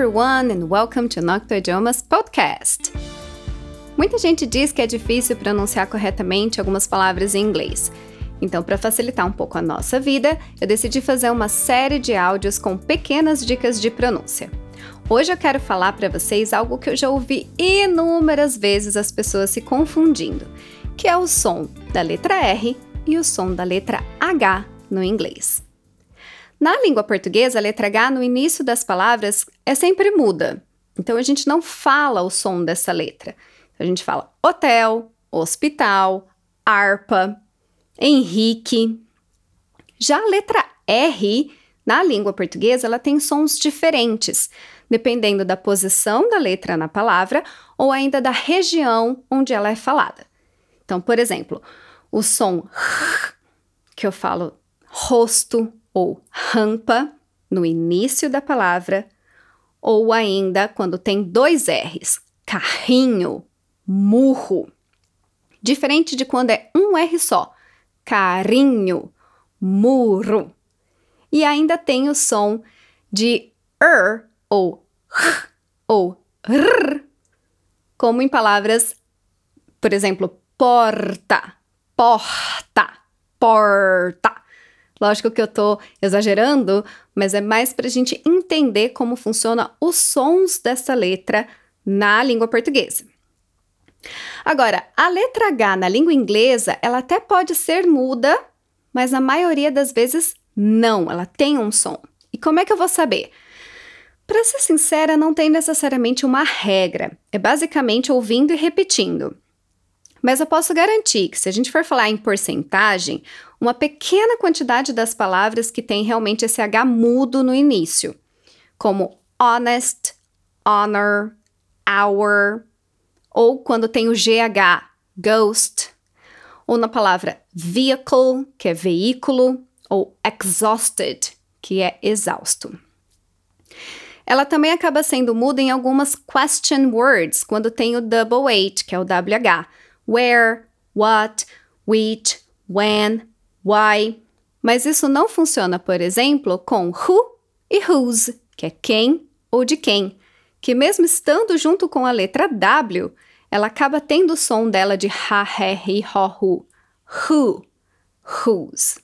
everyone, and welcome to Nocto Podcast. Muita gente diz que é difícil pronunciar corretamente algumas palavras em inglês. Então, para facilitar um pouco a nossa vida, eu decidi fazer uma série de áudios com pequenas dicas de pronúncia. Hoje eu quero falar para vocês algo que eu já ouvi inúmeras vezes as pessoas se confundindo, que é o som da letra R e o som da letra H no inglês. Na língua portuguesa, a letra H no início das palavras é sempre muda. Então a gente não fala o som dessa letra. A gente fala hotel, hospital, harpa, Henrique. Já a letra R, na língua portuguesa, ela tem sons diferentes, dependendo da posição da letra na palavra ou ainda da região onde ela é falada. Então, por exemplo, o som R, que eu falo rosto, ou rampa no início da palavra, ou ainda quando tem dois R's, carrinho, murro. Diferente de quando é um R só, carinho, murro. E ainda tem o som de er ou r ou r, como em palavras, por exemplo, porta, porta, porta. Lógico que eu tô exagerando, mas é mais para a gente entender como funciona os sons dessa letra na língua portuguesa. Agora, a letra H na língua inglesa, ela até pode ser muda, mas na maioria das vezes não, ela tem um som. E como é que eu vou saber? Para ser sincera, não tem necessariamente uma regra, é basicamente ouvindo e repetindo. Mas eu posso garantir que se a gente for falar em porcentagem, uma pequena quantidade das palavras que tem realmente esse H mudo no início, como honest, honor, hour, ou quando tem o GH, ghost, ou na palavra vehicle, que é veículo, ou exhausted, que é exausto. Ela também acaba sendo muda em algumas question words, quando tem o double H, que é o WH, where, what, which, when, why. Mas isso não funciona, por exemplo, com who e whose, que é quem ou de quem, que mesmo estando junto com a letra W, ela acaba tendo o som dela de ha, he, hi, ho, hu. Who, whose.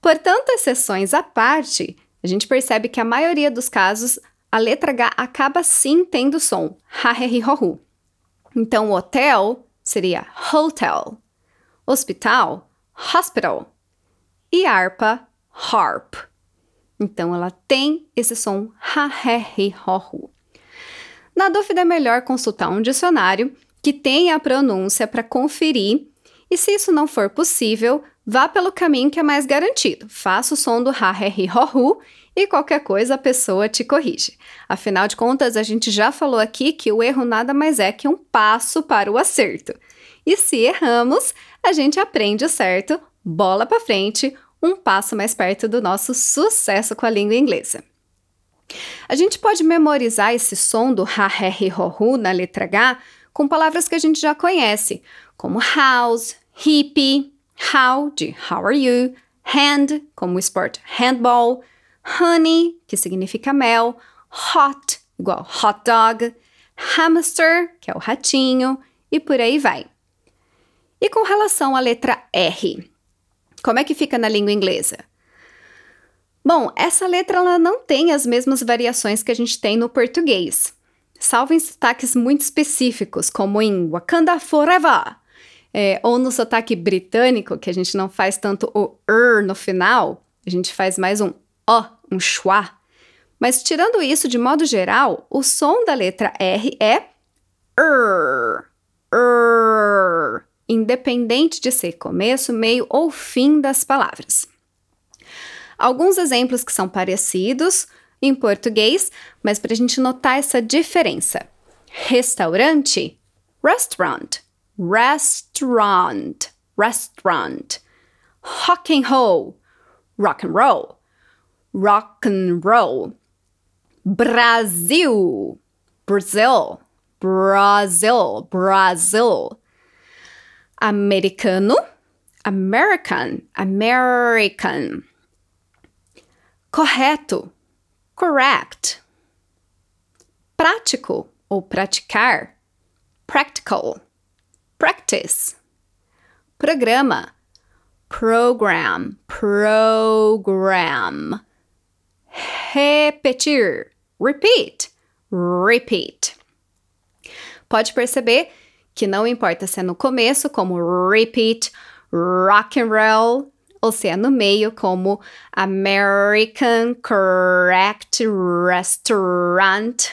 Portanto, exceções à parte, a gente percebe que a maioria dos casos a letra H acaba sim tendo som ha, he, hi, ho, hu. Então, hotel seria hotel, hospital, hospital e harpa, harp. Então ela tem esse som ha, he, hi, ho, hu. Na dúvida é melhor consultar um dicionário que tenha a pronúncia para conferir e se isso não for possível, vá pelo caminho que é mais garantido. Faça o som do ha, he, hi, ho, hu e qualquer coisa a pessoa te corrige. Afinal de contas, a gente já falou aqui que o erro nada mais é que um passo para o acerto. E se erramos, a gente aprende o certo, bola para frente, um passo mais perto do nosso sucesso com a língua inglesa. A gente pode memorizar esse som do ha, he, hi, ho, hu na letra H com palavras que a gente já conhece, como house, hippie, how, de how are you, hand, como esporte handball, honey, que significa mel, hot, igual hot dog, hamster, que é o ratinho, e por aí vai. E com relação à letra R, como é que fica na língua inglesa? Bom, essa letra ela não tem as mesmas variações que a gente tem no português, salvo em sotaques muito específicos, como em Wakanda Forever, é, ou no sotaque britânico, que a gente não faz tanto o er no final, a gente faz mais um o, um schwa. Mas tirando isso, de modo geral, o som da letra R é er, er independente de ser começo, meio ou fim das palavras. Alguns exemplos que são parecidos em português, mas para a gente notar essa diferença. Restaurante, restaurant, restaurant, restaurant. Rock and roll, rock and roll, rock and roll. Brazil, Brazil, Brazil, Brazil, americano, American, American. Correto, correct. prático ou praticar, practical. Practice. Programa, program, program. Repetir, repeat, repeat. Pode perceber que não importa se é no começo, como repeat, rock and roll, ou se é no meio, como American Correct Restaurant,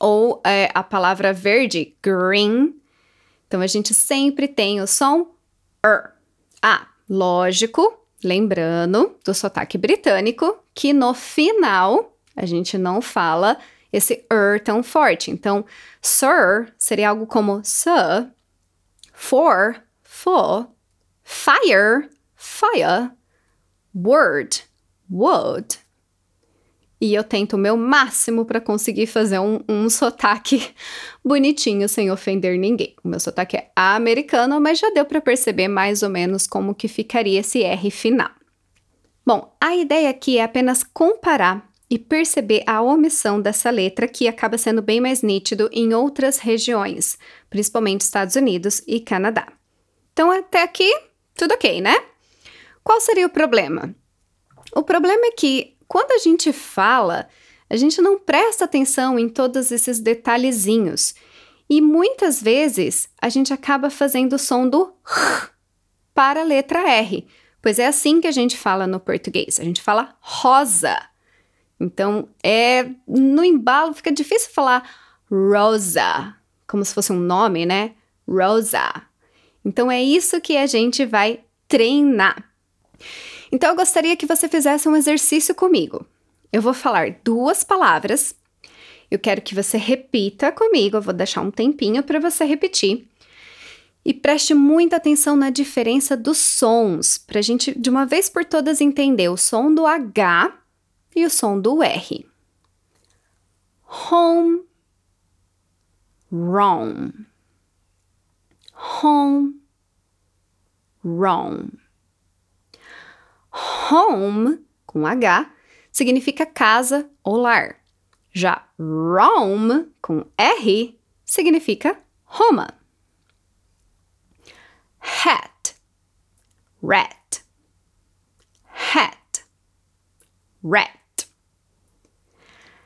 ou é, a palavra verde, green. Então a gente sempre tem o som er. Ah, lógico, lembrando do sotaque britânico, que no final a gente não fala esse er tão forte. Então, sir seria algo como sir, for, for, fire, fire, word, would. E eu tento o meu máximo para conseguir fazer um, um sotaque bonitinho sem ofender ninguém. O meu sotaque é americano, mas já deu para perceber mais ou menos como que ficaria esse R final. Bom, a ideia aqui é apenas comparar e perceber a omissão dessa letra que acaba sendo bem mais nítido em outras regiões, principalmente Estados Unidos e Canadá. Então, até aqui, tudo ok, né? Qual seria o problema? O problema é que quando a gente fala, a gente não presta atenção em todos esses detalhezinhos. E muitas vezes a gente acaba fazendo o som do R para a letra R, pois é assim que a gente fala no português. A gente fala rosa. Então, é no embalo fica difícil falar rosa, como se fosse um nome, né? Rosa. Então é isso que a gente vai treinar. Então eu gostaria que você fizesse um exercício comigo. Eu vou falar duas palavras. Eu quero que você repita comigo. Eu vou deixar um tempinho para você repetir. E preste muita atenção na diferença dos sons, para a gente de uma vez por todas entender o som do H e o som do R. Home, wrong. Home, wrong. Home, com H, significa casa ou lar. Já Rome, com R, significa Roma. Hat, rat. Hat, rat.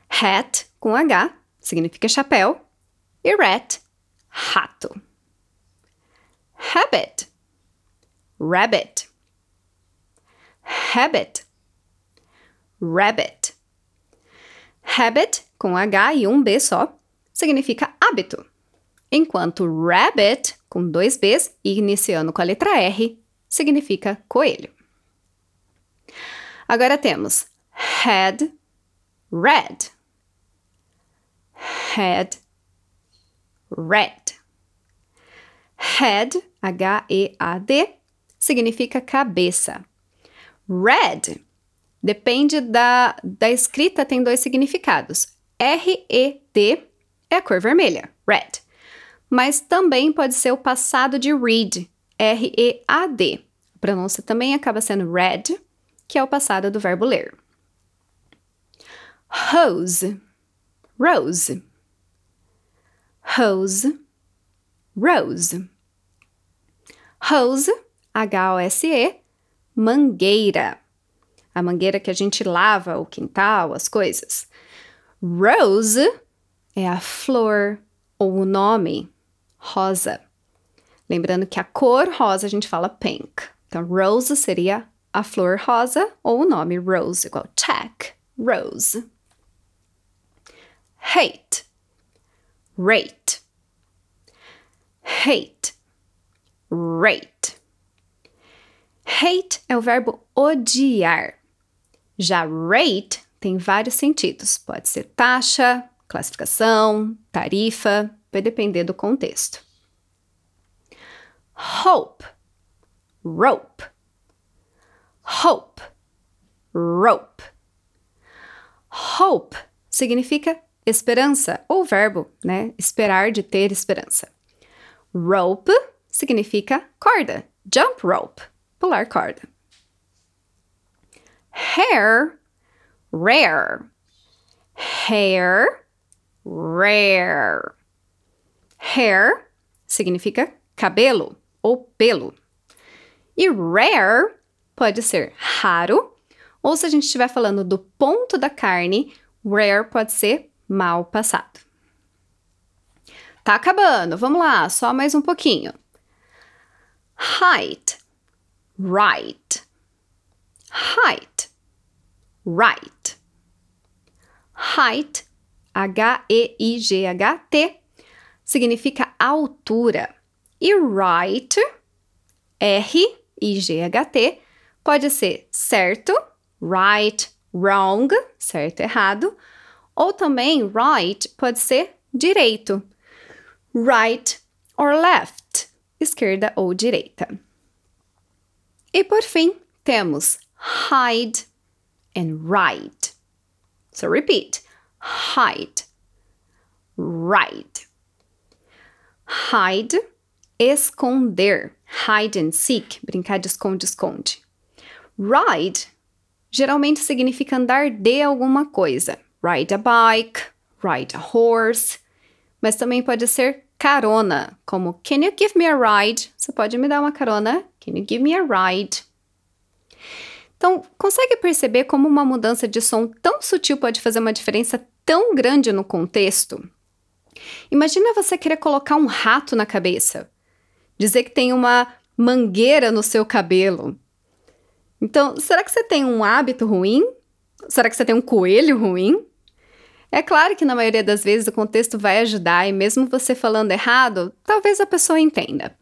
Hat, com H, significa chapéu. E rat, rato. Habit, rabbit habit, rabbit. Habit, com H e um B só, significa hábito, enquanto rabbit, com dois Bs e iniciando com a letra R, significa coelho. Agora temos head, red. Head, red. Head, H-E-A-D, significa cabeça. Red depende da, da escrita, tem dois significados. R-E-D é a cor vermelha, red. Mas também pode ser o passado de read, R-E-A-D. A pronúncia também acaba sendo red, que é o passado do verbo ler. Hose, rose. Hose, rose. Hose, H-O-S-E, mangueira. A mangueira que a gente lava o quintal, as coisas. Rose é a flor ou o nome rosa. Lembrando que a cor rosa a gente fala pink. Então, rose seria a flor rosa ou o nome rose, igual check, rose. Hate, rate. Hate, rate. Hate é o verbo odiar. Já rate tem vários sentidos. Pode ser taxa, classificação, tarifa, vai depender do contexto. Hope, rope. Hope, rope. Hope significa esperança, ou verbo, né? Esperar de ter esperança. Rope significa corda, jump rope pular corda. Hair, rare. Hair, rare. Hair significa cabelo ou pelo. E rare pode ser raro, ou se a gente estiver falando do ponto da carne, rare pode ser mal passado. Tá acabando, vamos lá, só mais um pouquinho. Height, right. Height, right. Height, H-E-I-G-H-T, significa altura. E right, R-I-G-H-T, pode ser certo, right, wrong, certo, errado, ou também right pode ser direito, right or left, esquerda ou direita. E por fim, temos hide and right. So repeat hide, right. Hide, esconder. Hide and seek, brincar de esconde-esconde. Ride geralmente significa andar de alguma coisa. Ride a bike, ride a horse. Mas também pode ser carona, como Can you give me a ride? Você pode me dar uma carona? Can you give me a ride? Então, consegue perceber como uma mudança de som tão sutil pode fazer uma diferença tão grande no contexto? Imagina você querer colocar um rato na cabeça, dizer que tem uma mangueira no seu cabelo. Então, será que você tem um hábito ruim? Será que você tem um coelho ruim? É claro que na maioria das vezes o contexto vai ajudar e mesmo você falando errado, talvez a pessoa entenda.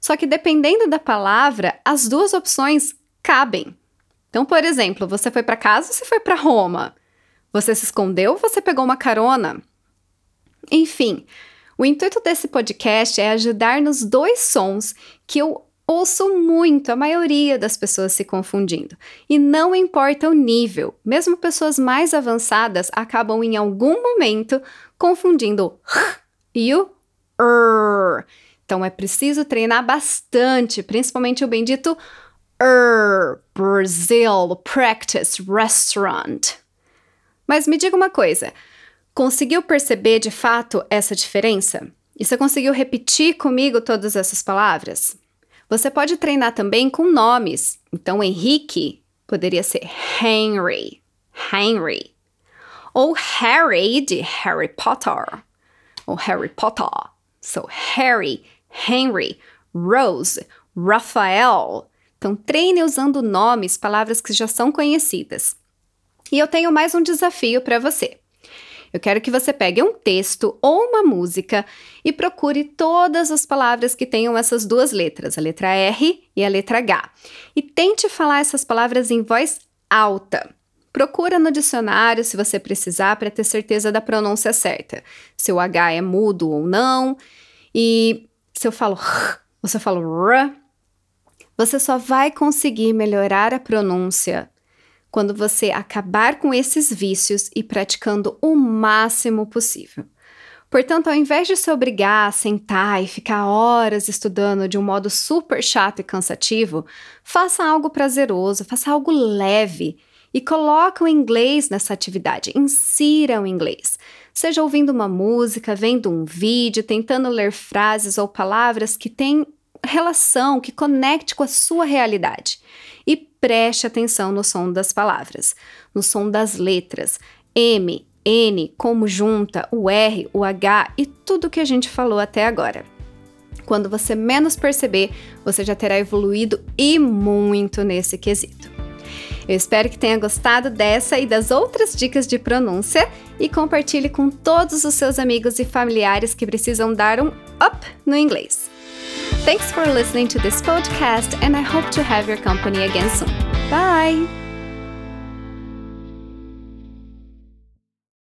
Só que dependendo da palavra, as duas opções cabem. Então, por exemplo, você foi para casa ou você foi para Roma? Você se escondeu ou você pegou uma carona? Enfim, o intuito desse podcast é ajudar nos dois sons que eu ouço muito a maioria das pessoas se confundindo. E não importa o nível, mesmo pessoas mais avançadas acabam em algum momento confundindo o e o r. Então é preciso treinar bastante, principalmente o bendito er, Brazil, practice, restaurant. Mas me diga uma coisa: conseguiu perceber de fato essa diferença? E você conseguiu repetir comigo todas essas palavras? Você pode treinar também com nomes. Então, Henrique poderia ser Henry, Henry. Ou Harry de Harry Potter, ou Harry Potter. So, Harry, Henry, Rose, Rafael, então, treine usando nomes, palavras que já são conhecidas. E eu tenho mais um desafio para você. Eu quero que você pegue um texto ou uma música e procure todas as palavras que tenham essas duas letras, a letra R e a letra H. E tente falar essas palavras em voz alta. Procura no dicionário se você precisar para ter certeza da pronúncia certa. Se o H é mudo ou não. E se eu falo R, você fala R, você só vai conseguir melhorar a pronúncia quando você acabar com esses vícios e praticando o máximo possível. Portanto, ao invés de se obrigar a sentar e ficar horas estudando de um modo super chato e cansativo, faça algo prazeroso, faça algo leve e coloque o inglês nessa atividade, insira o inglês. Seja ouvindo uma música, vendo um vídeo, tentando ler frases ou palavras que têm relação que conecte com a sua realidade. E preste atenção no som das palavras, no som das letras. M, N, como junta, o R, o H e tudo que a gente falou até agora. Quando você menos perceber, você já terá evoluído e muito nesse quesito. Eu espero que tenha gostado dessa e das outras dicas de pronúncia e compartilhe com todos os seus amigos e familiares que precisam dar um up no inglês. Thanks for listening to this podcast, and I hope to have your company again soon. Bye!